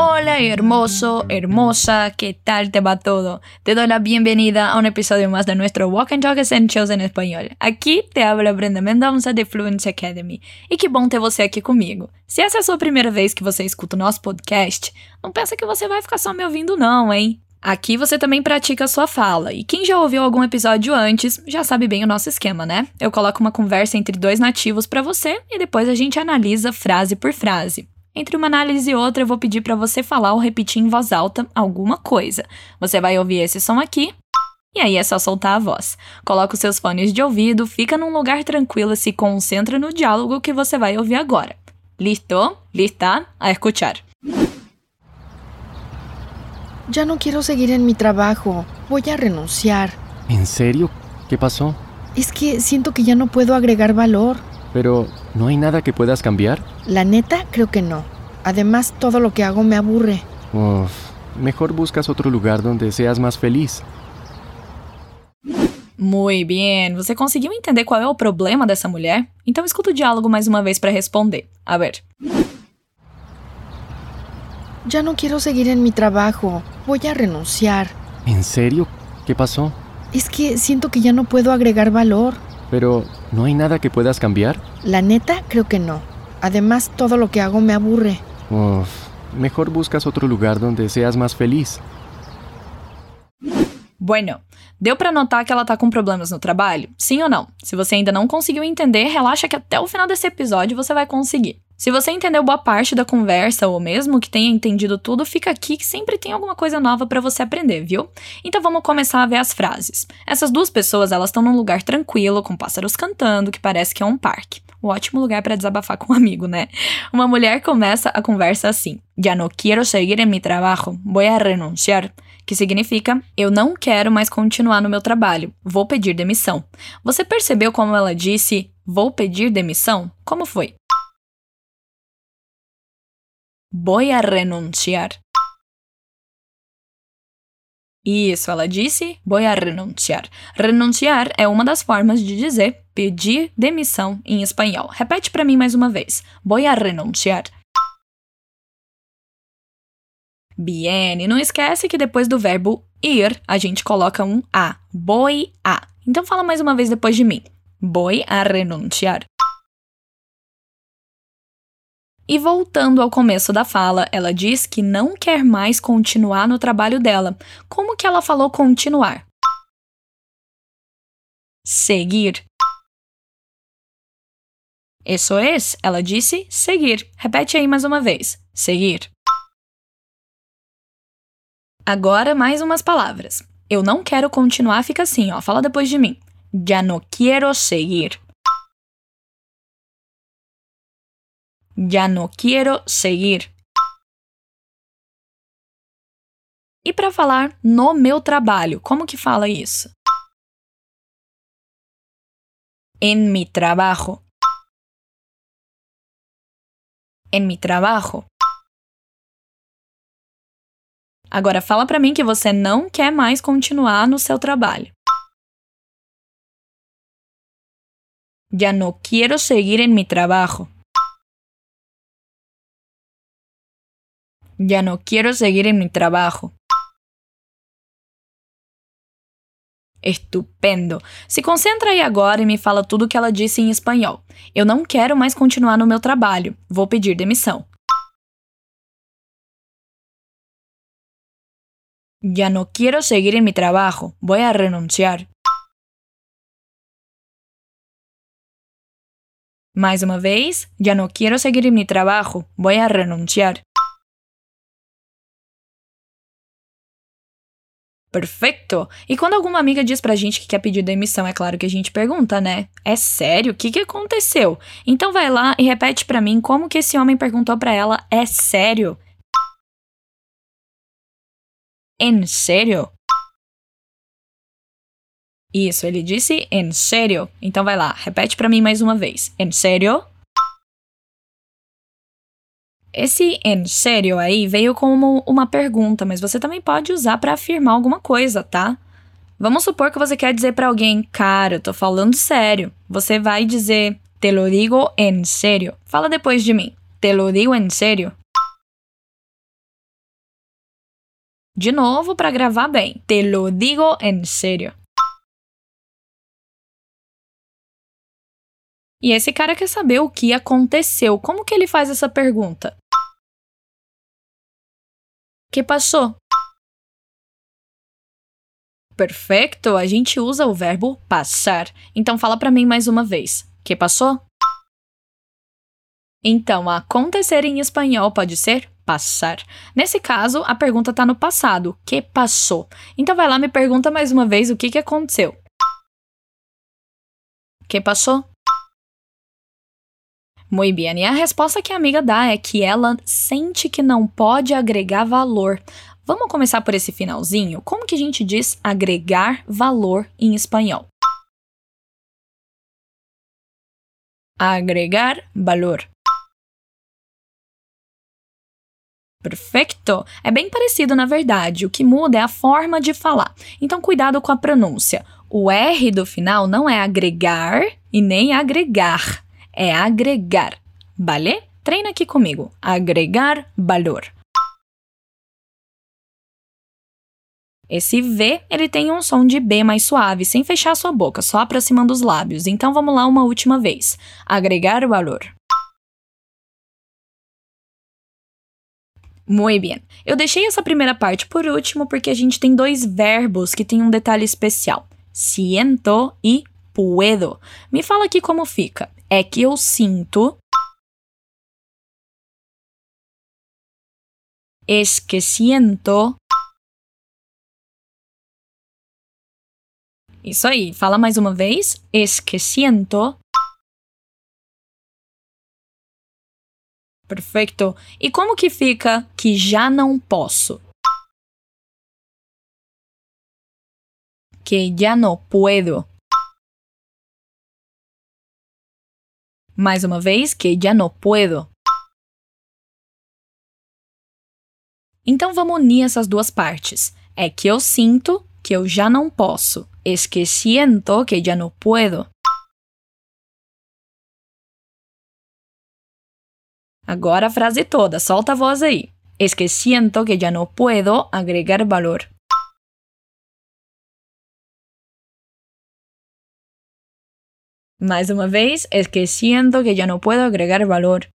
Hola hermoso, hermosa, ¿qué tal te va todo? Te doy la bienvenida a un episodio más de nuestro Walk and Talk Essentials en español. Aqui te habla Brenda Mendonça de Fluency Academy. E que bom ter você aqui comigo. Se essa é a sua primeira vez que você escuta o nosso podcast, não pensa que você vai ficar só me ouvindo não, hein? Aqui você também pratica a sua fala, e quem já ouviu algum episódio antes já sabe bem o nosso esquema, né? Eu coloco uma conversa entre dois nativos para você e depois a gente analisa frase por frase. Entre uma análise e outra, eu vou pedir para você falar ou repetir em voz alta alguma coisa. Você vai ouvir esse som aqui e aí é só soltar a voz. Coloca os seus fones de ouvido, fica num lugar tranquilo e se concentra no diálogo que você vai ouvir agora. Listo? Lista? A escuchar. Ya no quiero seguir en mi trabajo. Voy a renunciar. ¿En serio? ¿Qué pasó? Es que siento que ya no puedo agregar valor. Pero, ¿no hay nada que puedas cambiar? La neta, creo que no. Además, todo lo que hago me aburre. Uf, mejor buscas otro lugar donde seas más feliz. Muy bien. Você conseguiu entender qual é o problema dessa mulher? Então escuta o diálogo mais uma vez para responder. A ver. Ya no quiero seguir en mi trabajo. Voy a renunciar. ¿En serio? ¿Qué pasó? Es que siento que ya no puedo agregar valor. Pero, ¿no hay nada que puedas cambiar? La neta, creo que no. Además, todo lo que hago me aburre. Uf, mejor buscas otro lugar donde seas más feliz. Bueno, deu para notar que ela tá com problemas no trabalho? Sim ou não? Se você ainda não conseguiu entender, relaxa que até o final desse episódio você vai conseguir. Se você entendeu boa parte da conversa ou mesmo que tenha entendido tudo, fica aqui que sempre tem alguma coisa nova para você aprender, viu? Então vamos começar a ver as frases. Essas duas pessoas, elas estão num lugar tranquilo, com pássaros cantando, que parece que é um parque. Um ótimo lugar para desabafar com um amigo, né? Uma mulher começa a conversa assim: "Ya no quiero seguir en mi trabajo, voy a renunciar", que significa: "Eu não quero mais continuar no meu trabalho, vou pedir demissão". Você percebeu como ela disse: "Vou pedir demissão"? Como foi? Voy a renunciar. Isso, ela disse, voy a renunciar. Renunciar é uma das formas de dizer pedir demissão em espanhol. Repete para mim mais uma vez. Voy a renunciar. Bien, e não esquece que depois do verbo ir, a gente coloca um a. Voy a. Então fala mais uma vez depois de mim. Voy a renunciar. E voltando ao começo da fala, ela diz que não quer mais continuar no trabalho dela. Como que ela falou continuar? Seguir. Isso é, ela disse seguir. Repete aí mais uma vez. Seguir. Agora mais umas palavras. Eu não quero continuar, fica assim, ó. Fala depois de mim. Ya no quiero seguir. Ya no quiero seguir. E para falar no meu trabalho, como que fala isso? En mi trabajo. En mi trabajo. Agora fala para mim que você não quer mais continuar no seu trabalho. Ya no quiero seguir en mi trabajo. Ya no quiero seguir en mi trabajo. Estupendo! Se concentra aí agora e me fala tudo o que ela disse em espanhol. Eu não quero mais continuar no meu trabalho. Vou pedir demissão. Ya no quiero seguir en mi trabajo. Voy a renunciar. Mais uma vez. Ya no quiero seguir en mi trabajo. Voy a renunciar. Perfeito! E quando alguma amiga diz pra gente que quer pedir demissão, é claro que a gente pergunta, né? É sério? O que, que aconteceu? Então vai lá e repete pra mim como que esse homem perguntou pra ela: é sério? En sério? Isso, ele disse en sério. Então vai lá, repete pra mim mais uma vez. En sério? Esse en sério aí veio como uma pergunta, mas você também pode usar para afirmar alguma coisa, tá? Vamos supor que você quer dizer para alguém, cara, eu tô falando sério. Você vai dizer, te lo digo en serio. Fala depois de mim. Te lo digo en serio. De novo, para gravar bem. Te lo digo en serio. E esse cara quer saber o que aconteceu. Como que ele faz essa pergunta? Que passou? Perfeito, a gente usa o verbo passar. Então fala para mim mais uma vez. Que passou? Então, acontecer em espanhol pode ser passar. Nesse caso, a pergunta está no passado. Que passou? Então vai lá me pergunta mais uma vez o que, que aconteceu. Que passou? Muito bem, e a resposta que a amiga dá é que ela sente que não pode agregar valor. Vamos começar por esse finalzinho? Como que a gente diz agregar valor em espanhol? Agregar valor. Perfeito! É bem parecido, na verdade. O que muda é a forma de falar. Então, cuidado com a pronúncia. O R do final não é agregar e nem agregar. É agregar. Vale? Treina aqui comigo. Agregar valor. Esse V, ele tem um som de B mais suave, sem fechar sua boca, só aproximando os lábios. Então vamos lá uma última vez. Agregar valor. Muito bem. Eu deixei essa primeira parte por último porque a gente tem dois verbos que têm um detalhe especial: siento e puedo. Me fala aqui como fica. É que eu sinto. Es que siento. Isso aí, fala mais uma vez. Es que siento. Perfeito. E como que fica que já não posso? Que já não puedo. Mais uma vez, que já não puedo. Então vamos unir essas duas partes. É que eu sinto que eu já não posso. Es que siento que ya no puedo. Agora a frase toda, solta a voz aí. Es que siento que ya no puedo agregar valor. Mais uma vez, es que siento que ya no puedo agregar valor.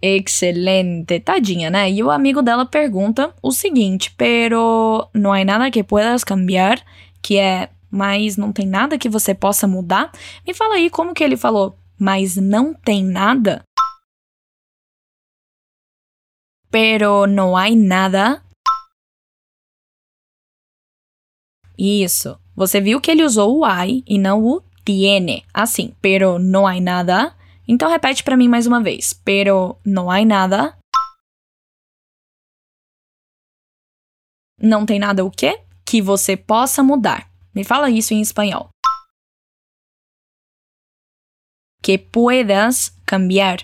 Excelente, tadinha, né? E o amigo dela pergunta o seguinte: pero não há nada que puedas cambiar? Que é, mas não tem nada que você possa mudar? Me fala aí como que ele falou, mas não tem nada? Pero não há nada? Isso. Você viu que ele usou o hay e não o tiene. Assim, pero não há nada então repete para mim mais uma vez. Pero no hay nada. Não tem nada o quê? Que você possa mudar. Me fala isso em espanhol. Que puedas cambiar.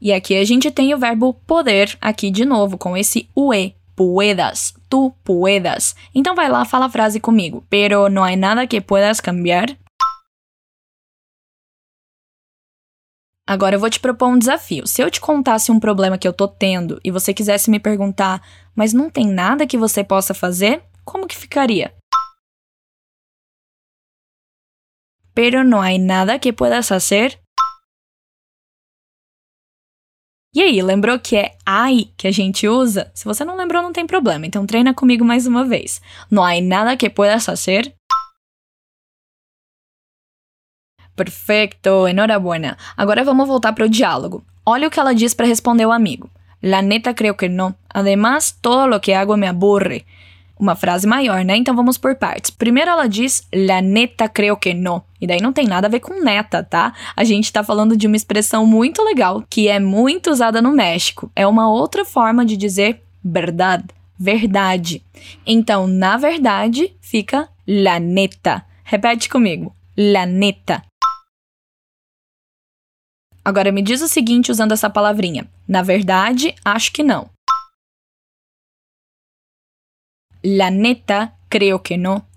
E aqui a gente tem o verbo poder aqui de novo com esse ue. Puedas, tu puedas. Então vai lá, fala a frase comigo. Pero no hay nada que puedas cambiar. Agora eu vou te propor um desafio. Se eu te contasse um problema que eu tô tendo e você quisesse me perguntar, mas não tem nada que você possa fazer, como que ficaria? Pero no hay nada que puedas hacer? E aí, lembrou que é ai que a gente usa? Se você não lembrou, não tem problema, então treina comigo mais uma vez. No hay nada que puedas hacer? Perfeito, enhorabuena. Agora vamos voltar para o diálogo. Olha o que ela diz para responder o amigo. La neta creo que no. Además, todo lo que hago me aburre. Uma frase maior, né? Então vamos por partes. Primeiro ela diz La neta creo que no. E daí não tem nada a ver com neta, tá? A gente tá falando de uma expressão muito legal que é muito usada no México. É uma outra forma de dizer verdade, verdade. Então, na verdade, fica la neta. Repete comigo. La neta. Agora me diz o seguinte usando essa palavrinha. Na verdade, acho que não. La neta, creo que no.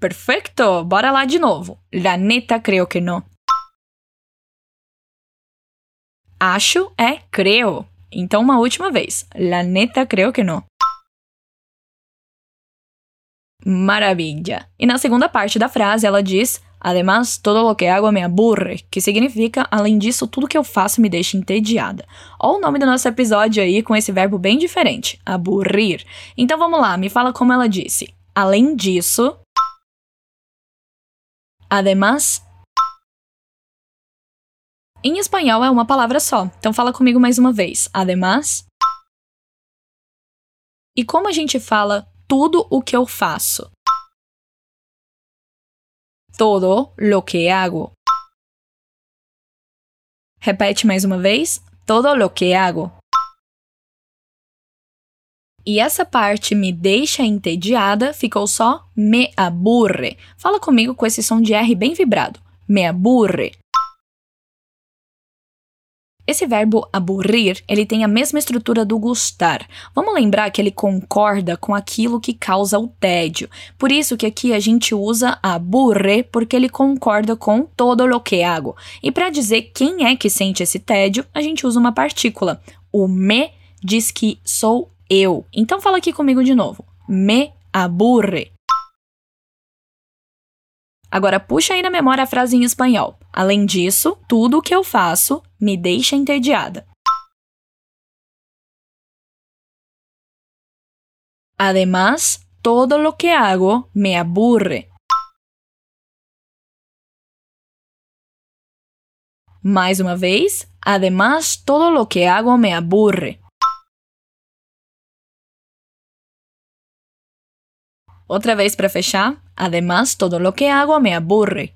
Perfeito! Bora lá de novo. La neta creo que no. Acho é creo. Então, uma última vez. La neta creo que no. Maravilha! E na segunda parte da frase ela diz: Además, todo lo que hago me aburre, que significa, além disso, tudo que eu faço me deixa entediada. Olha o nome do nosso episódio aí com esse verbo bem diferente: aburrir. Então vamos lá, me fala como ela disse. Além disso. Además. Em espanhol é uma palavra só, então fala comigo mais uma vez. Además. E como a gente fala tudo o que eu faço? Todo lo que hago. Repete mais uma vez. Todo lo que hago. E essa parte me deixa entediada ficou só me aburre. Fala comigo com esse som de R bem vibrado. Me aburre. Esse verbo aburrir, ele tem a mesma estrutura do gustar. Vamos lembrar que ele concorda com aquilo que causa o tédio. Por isso que aqui a gente usa aburre, porque ele concorda com todo lo que hago. E para dizer quem é que sente esse tédio, a gente usa uma partícula. O me diz que sou eu. Então fala aqui comigo de novo. Me aburre. Agora puxa aí na memória a frase em espanhol. Além disso, tudo o que eu faço me deixa entediada. Además, todo lo que hago me aburre. Mais uma vez, además, todo lo que hago me aburre. Outra vez para fechar. Además, todo lo que hago me aburre.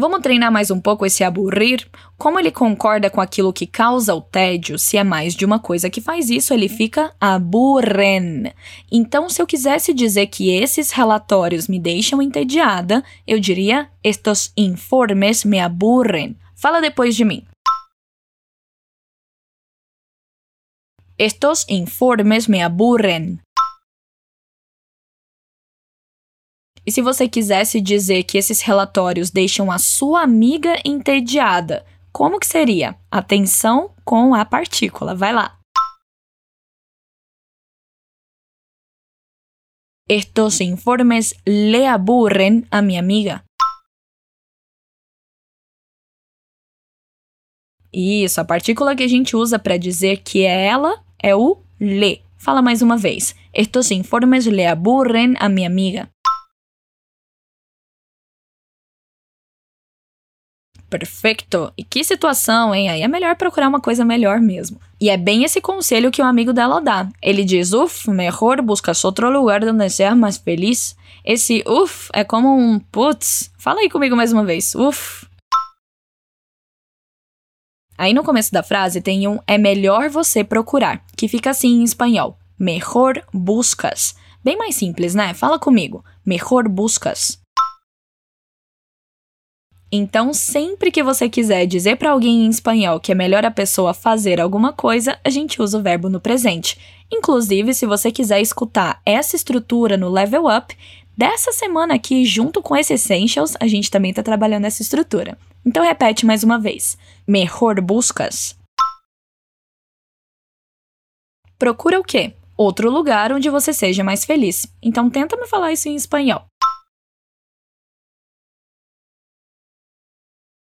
Vamos treinar mais um pouco esse aburrir? Como ele concorda com aquilo que causa o tédio, se é mais de uma coisa que faz isso, ele fica aburren. Então, se eu quisesse dizer que esses relatórios me deixam entediada, eu diria: estos informes me aburren. Fala depois de mim. Estos informes me aburren. E se você quisesse dizer que esses relatórios deixam a sua amiga entediada, como que seria? Atenção com a partícula. Vai lá. Estos informes le aburren a mi amiga. Isso, a partícula que a gente usa para dizer que é ela é o le. Fala mais uma vez. Estos informes le aburren a mi amiga. Perfeito! E que situação, hein? Aí é melhor procurar uma coisa melhor mesmo. E é bem esse conselho que o um amigo dela dá. Ele diz: Uf, melhor buscas outro lugar onde seas mais feliz. Esse uf é como um putz. Fala aí comigo mais uma vez. Uf. Aí no começo da frase tem um é melhor você procurar, que fica assim em espanhol: mejor buscas. Bem mais simples, né? Fala comigo: mejor buscas. Então, sempre que você quiser dizer para alguém em espanhol que é melhor a pessoa fazer alguma coisa, a gente usa o verbo no presente. Inclusive, se você quiser escutar essa estrutura no Level Up, dessa semana aqui, junto com esse Essentials, a gente também está trabalhando essa estrutura. Então repete mais uma vez. Mejor buscas. Procura o quê? Outro lugar onde você seja mais feliz. Então tenta me falar isso em espanhol.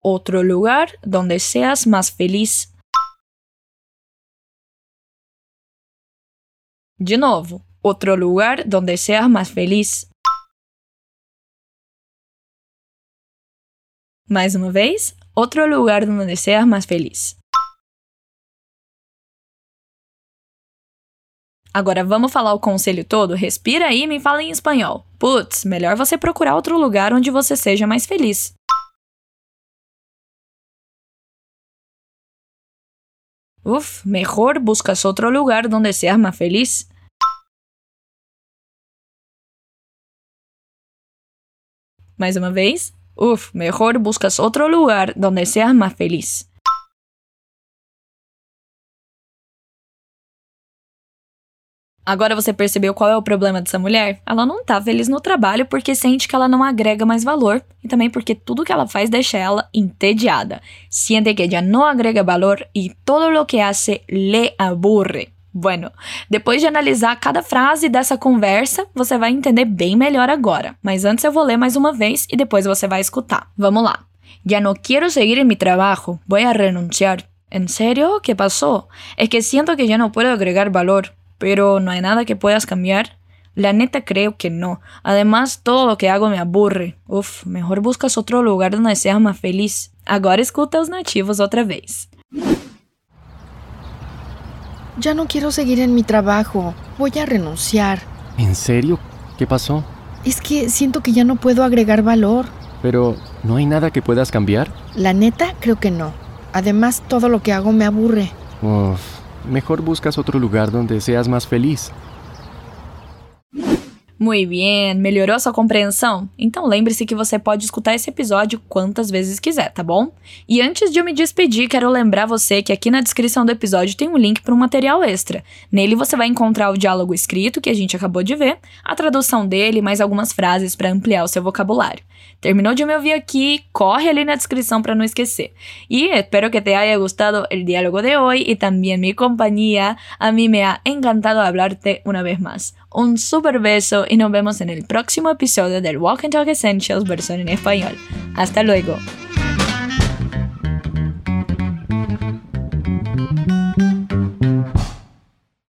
Outro lugar donde seas mais feliz. De novo, outro lugar donde seas mais feliz. Mais uma vez, outro lugar onde seas mais feliz. Agora vamos falar o conselho todo? Respira aí e me fala em espanhol. Putz, melhor você procurar outro lugar onde você seja mais feliz. Uf, mejor buscas outro lugar onde seas mais feliz. Mais uma vez. Uf, mejor buscas otro lugar donde seas más feliz. Agora você percebeu qual é o problema dessa mulher? Ela não tá feliz no trabalho porque sente que ela não agrega mais valor e também porque tudo que ela faz deixa ela entediada. Siente que ella no agrega valor e todo lo que hace le aburre. Bueno, depois de analisar cada frase dessa conversa, você vai entender bem melhor agora. Mas antes eu vou ler mais uma vez e depois você vai escutar. Vamos lá. Ya no quiero seguir en mi trabajo, voy a renunciar. ¿En serio? ¿Qué pasó? Es que siento que ya no puedo agregar valor. pero no hay nada que puedas cambiar. La neta creo que no. Además, todo lo que hago me aburre. Uf, mejor buscas otro lugar donde seas más feliz. Agora escuta os nativos otra vez. Ya no quiero seguir en mi trabajo. Voy a renunciar. ¿En serio? ¿Qué pasó? Es que siento que ya no puedo agregar valor. Pero, ¿no hay nada que puedas cambiar? La neta creo que no. Además, todo lo que hago me aburre. Uf, mejor buscas otro lugar donde seas más feliz. Muito bem, melhorou sua compreensão? Então lembre-se que você pode escutar esse episódio quantas vezes quiser, tá bom? E antes de eu me despedir, quero lembrar você que aqui na descrição do episódio tem um link para um material extra. Nele você vai encontrar o diálogo escrito que a gente acabou de ver, a tradução dele e mais algumas frases para ampliar o seu vocabulário. Terminou de me ouvir aqui, corre ali na descrição para não esquecer. E espero que te haya gustado el diálogo de hoy y también mi compañía. A mí me ha encantado hablarte una vez más. Un super beso y nos vemos en el próximo episodio del Walk and Talk Essentials versión en español. Hasta luego.